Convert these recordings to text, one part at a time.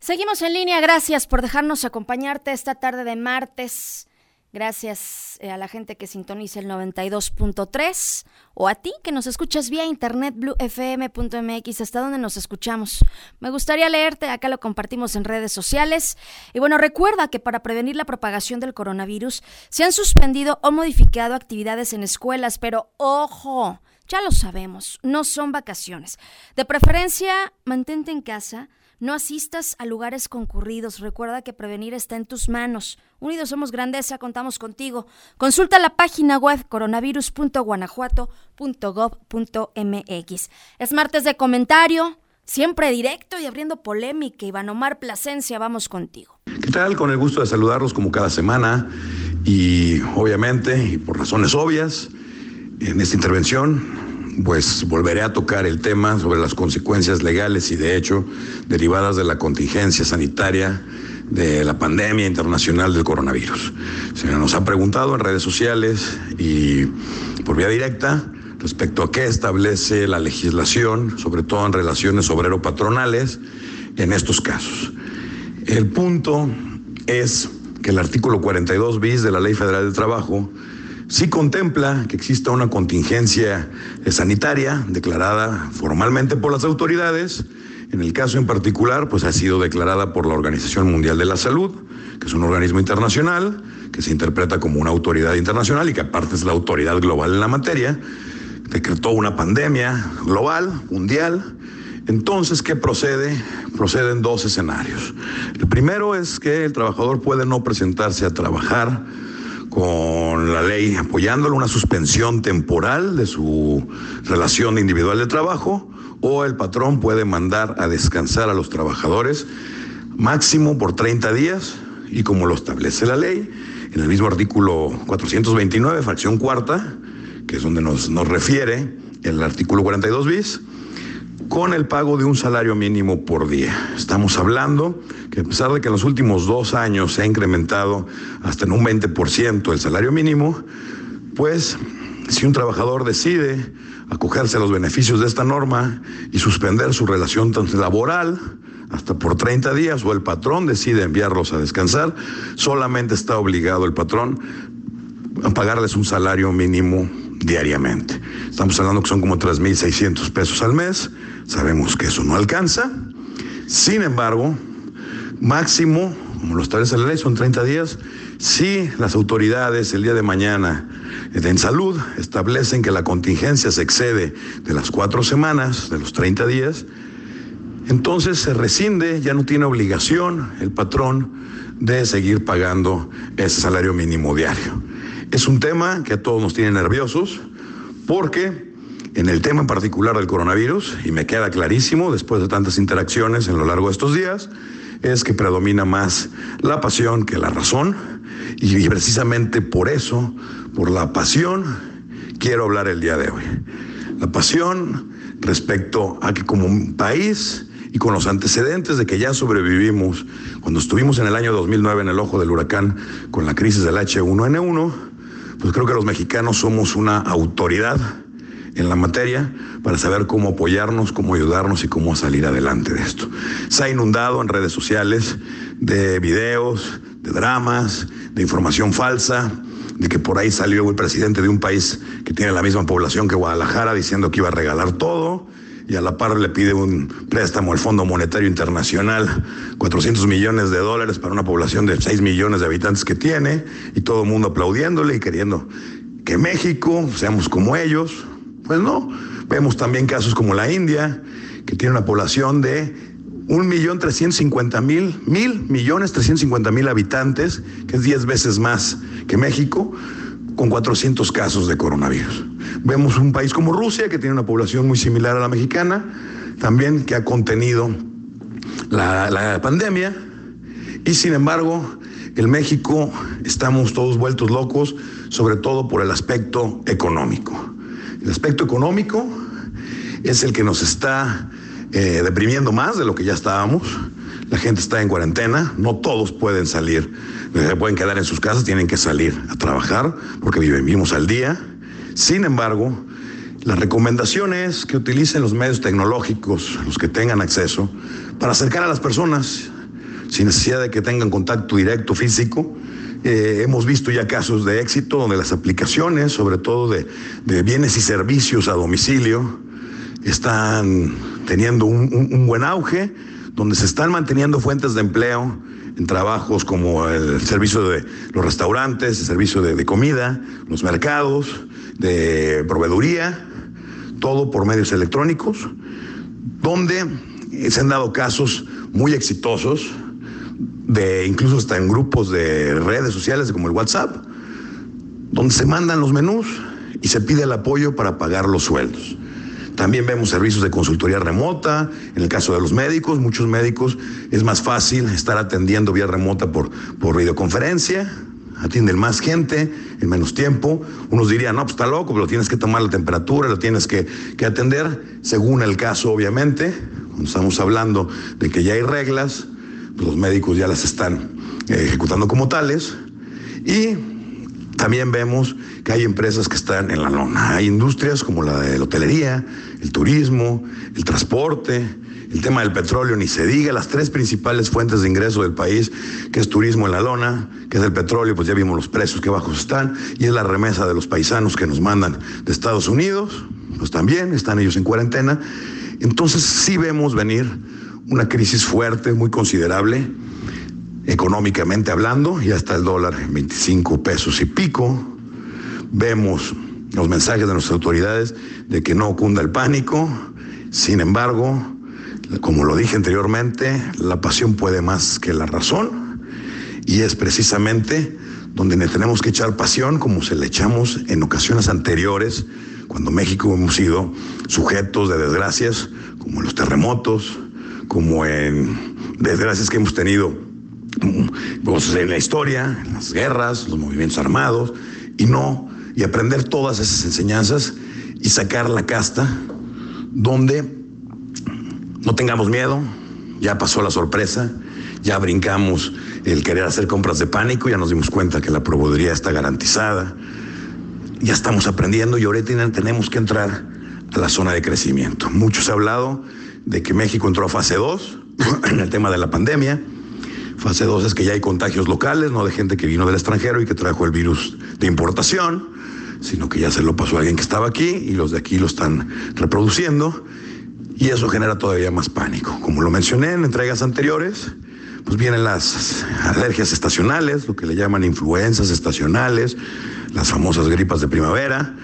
Seguimos en línea, gracias por dejarnos acompañarte esta tarde de martes. Gracias eh, a la gente que sintoniza el 92.3 o a ti que nos escuchas vía internet bluefm.mx, hasta donde nos escuchamos. Me gustaría leerte, acá lo compartimos en redes sociales. Y bueno, recuerda que para prevenir la propagación del coronavirus se han suspendido o modificado actividades en escuelas, pero ojo, ya lo sabemos, no son vacaciones. De preferencia, mantente en casa no asistas a lugares concurridos. Recuerda que prevenir está en tus manos. Unidos somos grandeza, contamos contigo. Consulta la página web coronavirus.guanajuato.gov.mx. Es martes de comentario, siempre directo y abriendo polémica. Iván Omar Plasencia, vamos contigo. ¿Qué tal? Con el gusto de saludarlos como cada semana y obviamente, y por razones obvias, en esta intervención pues volveré a tocar el tema sobre las consecuencias legales y de hecho derivadas de la contingencia sanitaria de la pandemia internacional del coronavirus. Se nos ha preguntado en redes sociales y por vía directa respecto a qué establece la legislación, sobre todo en relaciones obrero-patronales, en estos casos. El punto es que el artículo 42 bis de la Ley Federal del Trabajo sí contempla que exista una contingencia sanitaria declarada formalmente por las autoridades. En el caso en particular, pues ha sido declarada por la Organización Mundial de la Salud, que es un organismo internacional, que se interpreta como una autoridad internacional y que aparte es la autoridad global en la materia. Decretó una pandemia global, mundial. Entonces, ¿qué procede? Proceden dos escenarios. El primero es que el trabajador puede no presentarse a trabajar con la ley apoyándolo, una suspensión temporal de su relación individual de trabajo, o el patrón puede mandar a descansar a los trabajadores máximo por 30 días, y como lo establece la ley, en el mismo artículo 429, fracción cuarta, que es donde nos, nos refiere el artículo 42 bis, con el pago de un salario mínimo por día. Estamos hablando que a pesar de que en los últimos dos años se ha incrementado hasta en un 20% el salario mínimo, pues si un trabajador decide acogerse a los beneficios de esta norma y suspender su relación laboral hasta por 30 días o el patrón decide enviarlos a descansar, solamente está obligado el patrón a pagarles un salario mínimo diariamente. Estamos hablando que son como 3.600 pesos al mes. Sabemos que eso no alcanza. Sin embargo, máximo, como lo establece la ley, son 30 días. Si las autoridades el día de mañana en salud establecen que la contingencia se excede de las cuatro semanas, de los 30 días, entonces se rescinde, ya no tiene obligación el patrón de seguir pagando ese salario mínimo diario. Es un tema que a todos nos tiene nerviosos porque en el tema en particular del coronavirus, y me queda clarísimo después de tantas interacciones en lo largo de estos días, es que predomina más la pasión que la razón y precisamente por eso, por la pasión, quiero hablar el día de hoy. La pasión respecto a que como un país y con los antecedentes de que ya sobrevivimos cuando estuvimos en el año 2009 en el ojo del huracán con la crisis del H1N1, pues creo que los mexicanos somos una autoridad en la materia para saber cómo apoyarnos, cómo ayudarnos y cómo salir adelante de esto. Se ha inundado en redes sociales de videos, de dramas, de información falsa, de que por ahí salió el presidente de un país que tiene la misma población que Guadalajara diciendo que iba a regalar todo y a la par le pide un préstamo al Fondo Monetario Internacional, 400 millones de dólares para una población de 6 millones de habitantes que tiene, y todo el mundo aplaudiéndole y queriendo que México seamos como ellos. Pues no, vemos también casos como la India, que tiene una población de un millón trescientos cincuenta mil, mil millones trescientos cincuenta mil habitantes, que es 10 veces más que México, con 400 casos de coronavirus. Vemos un país como Rusia, que tiene una población muy similar a la mexicana, también que ha contenido la, pandemia, y sin embargo, en México estamos todos vueltos locos, sobre todo por el aspecto económico. El aspecto económico es el que nos está eh, deprimiendo más de lo que ya estábamos. La gente está en cuarentena, no todos pueden salir, se pueden quedar en sus casas, tienen que salir a trabajar porque vivimos al día. Sin embargo, la recomendación es que utilicen los medios tecnológicos, los que tengan acceso, para acercar a las personas sin necesidad de que tengan contacto directo físico. Eh, hemos visto ya casos de éxito donde las aplicaciones, sobre todo de, bienes y servicios a domicilio, están teniendo un, buen auge, donde se están manteniendo fuentes de empleo en trabajos como el servicio de los restaurantes, el servicio de comida, los mercados, de proveeduría, todo por medios electrónicos, donde se han dado casos muy exitosos, de incluso hasta en grupos de redes sociales como el WhatsApp, donde se mandan los menús y se pide el apoyo para pagar los sueldos. También vemos servicios de consultoría remota. En el caso de los médicos, muchos médicos es más fácil estar atendiendo vía remota por, por videoconferencia atienden más gente en menos tiempo. Unos dirían, no, pues está loco, pero tienes que tomar la temperatura, lo tienes que, atender, según el caso, obviamente. Cuando estamos hablando de que ya hay reglas, pues los médicos ya las están eh, ejecutando como tales. Y también vemos que hay empresas que están en la lona. Hay industrias como la de la hotelería, el turismo, el transporte, el tema del petróleo, ni se diga, las tres principales fuentes de ingreso del país, que es turismo en la lona, que es el petróleo, pues ya vimos los precios que bajos están, y es la remesa de los paisanos que nos mandan de Estados Unidos, pues también están ellos en cuarentena. Entonces sí vemos venir una crisis fuerte, muy considerable, económicamente hablando, y hasta el dólar en 25 pesos y pico. Vemos los mensajes de nuestras autoridades de que no cunda el pánico. Sin embargo, como lo dije anteriormente, la pasión puede más que la razón y es precisamente donde le tenemos que echar pasión como se le echamos en ocasiones anteriores, cuando México hemos sido sujetos de desgracias como los terremotos, como en desgracias que hemos tenido pues, en la historia, en las guerras, los movimientos armados, y no, y aprender todas esas enseñanzas y sacar la casta donde no tengamos miedo, ya pasó la sorpresa, ya brincamos el querer hacer compras de pánico, ya nos dimos cuenta que la proveeduría está garantizada, ya estamos aprendiendo y ahorita tenemos que entrar a la zona de crecimiento. Muchos han hablado de que México entró a fase 2 en el tema de la pandemia. Fase 2 es que ya hay contagios locales, no de gente que vino del extranjero y que trajo el virus de importación, sino que ya se lo pasó a alguien que estaba aquí y los de aquí lo están reproduciendo y eso genera todavía más pánico. Como lo mencioné en entregas anteriores, pues vienen las alergias estacionales, lo que le llaman influencias estacionales, las famosas gripas de primavera,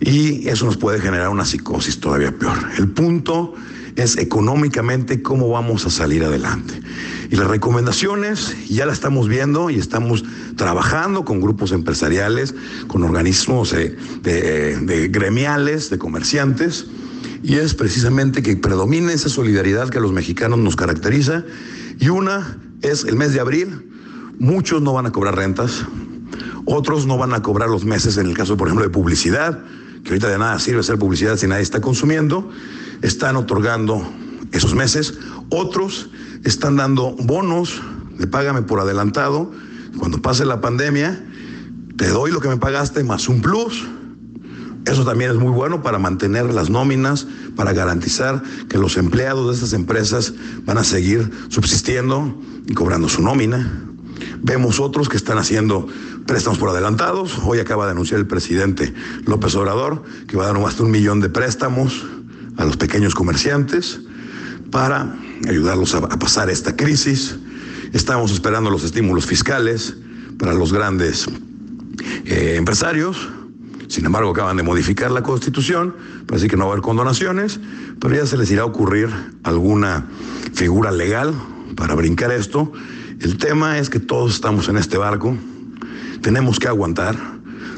y eso nos puede generar una psicosis todavía peor. El punto es económicamente cómo vamos a salir adelante. Y las recomendaciones ya las estamos viendo y estamos trabajando con grupos empresariales, con organismos de, de gremiales, de comerciantes, y es precisamente que predomine esa solidaridad que a los mexicanos nos caracteriza. Y una es el mes de abril, muchos no van a cobrar rentas, otros no van a cobrar los meses, en el caso, por ejemplo, de publicidad, que ahorita de nada sirve hacer publicidad si nadie está consumiendo, están otorgando esos meses, otros están dando bonos de págame por adelantado, cuando pase la pandemia, te doy lo que me pagaste más un plus, eso también es muy bueno para mantener las nóminas, para garantizar que los empleados de estas empresas van a seguir subsistiendo y cobrando su nómina. Vemos otros que están haciendo préstamos por adelantados. Hoy acaba de anunciar el presidente López Obrador que va a dar más de un millón de préstamos a los pequeños comerciantes para ayudarlos a, pasar esta crisis. Estamos esperando los estímulos fiscales para los grandes eh, empresarios sin embargo, acaban de modificar la constitución, así que no va a haber condonaciones, pero ya se les irá a ocurrir alguna figura legal para brincar esto. El tema es que todos estamos en este barco, tenemos que aguantar,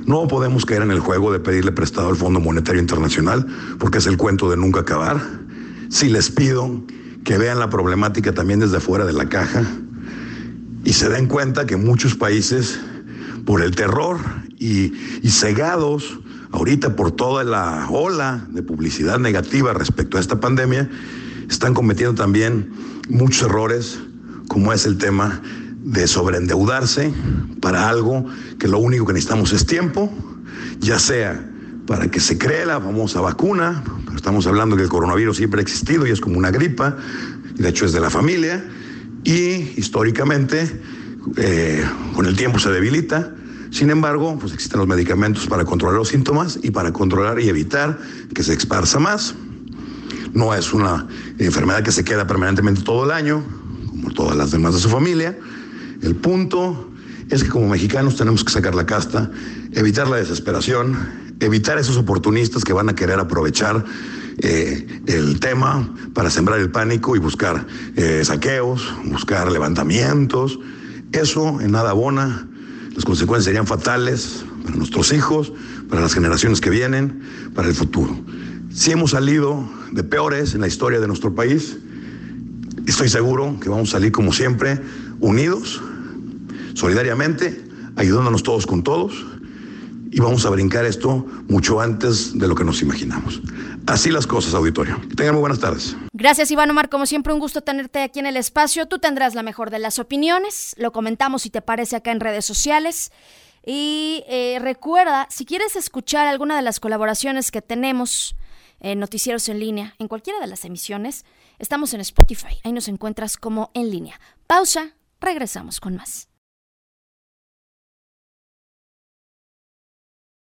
no podemos caer en el juego de pedirle prestado al Fondo Monetario Internacional, porque es el cuento de nunca acabar. Si les pido que vean la problemática también desde fuera de la caja y se den cuenta que muchos países, por el terror y, cegados ahorita por toda la ola de publicidad negativa respecto a esta pandemia, están cometiendo también muchos errores, como es el tema de sobreendeudarse para algo que lo único que necesitamos es tiempo, ya sea para que se cree la famosa vacuna, estamos hablando que el coronavirus siempre ha existido y es como una gripa, y de hecho es de la familia, y históricamente eh, con el tiempo se debilita. Sin embargo, pues existen los medicamentos para controlar los síntomas y para controlar y evitar que se esparza más. No es una enfermedad que se queda permanentemente todo el año, como todas las demás de su familia. El punto es que como mexicanos tenemos que sacar la casta, evitar la desesperación, evitar esos oportunistas que van a querer aprovechar eh, el tema para sembrar el pánico y buscar eh, saqueos, buscar levantamientos. Eso en nada abona. Las consecuencias serían fatales para nuestros hijos, para las generaciones que vienen, para el futuro. Si hemos salido de peores en la historia de nuestro país, estoy seguro que vamos a salir como siempre, unidos, solidariamente, ayudándonos todos con todos y vamos a brincar esto mucho antes de lo que nos imaginamos. Así las cosas, auditorio. Tengan muy buenas tardes. Gracias, Iván Omar. Como siempre, un gusto tenerte aquí en el espacio. Tú tendrás la mejor de las opiniones. Lo comentamos si te parece acá en redes sociales. Y eh, recuerda, si quieres escuchar alguna de las colaboraciones que tenemos en Noticieros en línea, en cualquiera de las emisiones, estamos en Spotify. Ahí nos encuentras como en línea. Pausa, regresamos con más.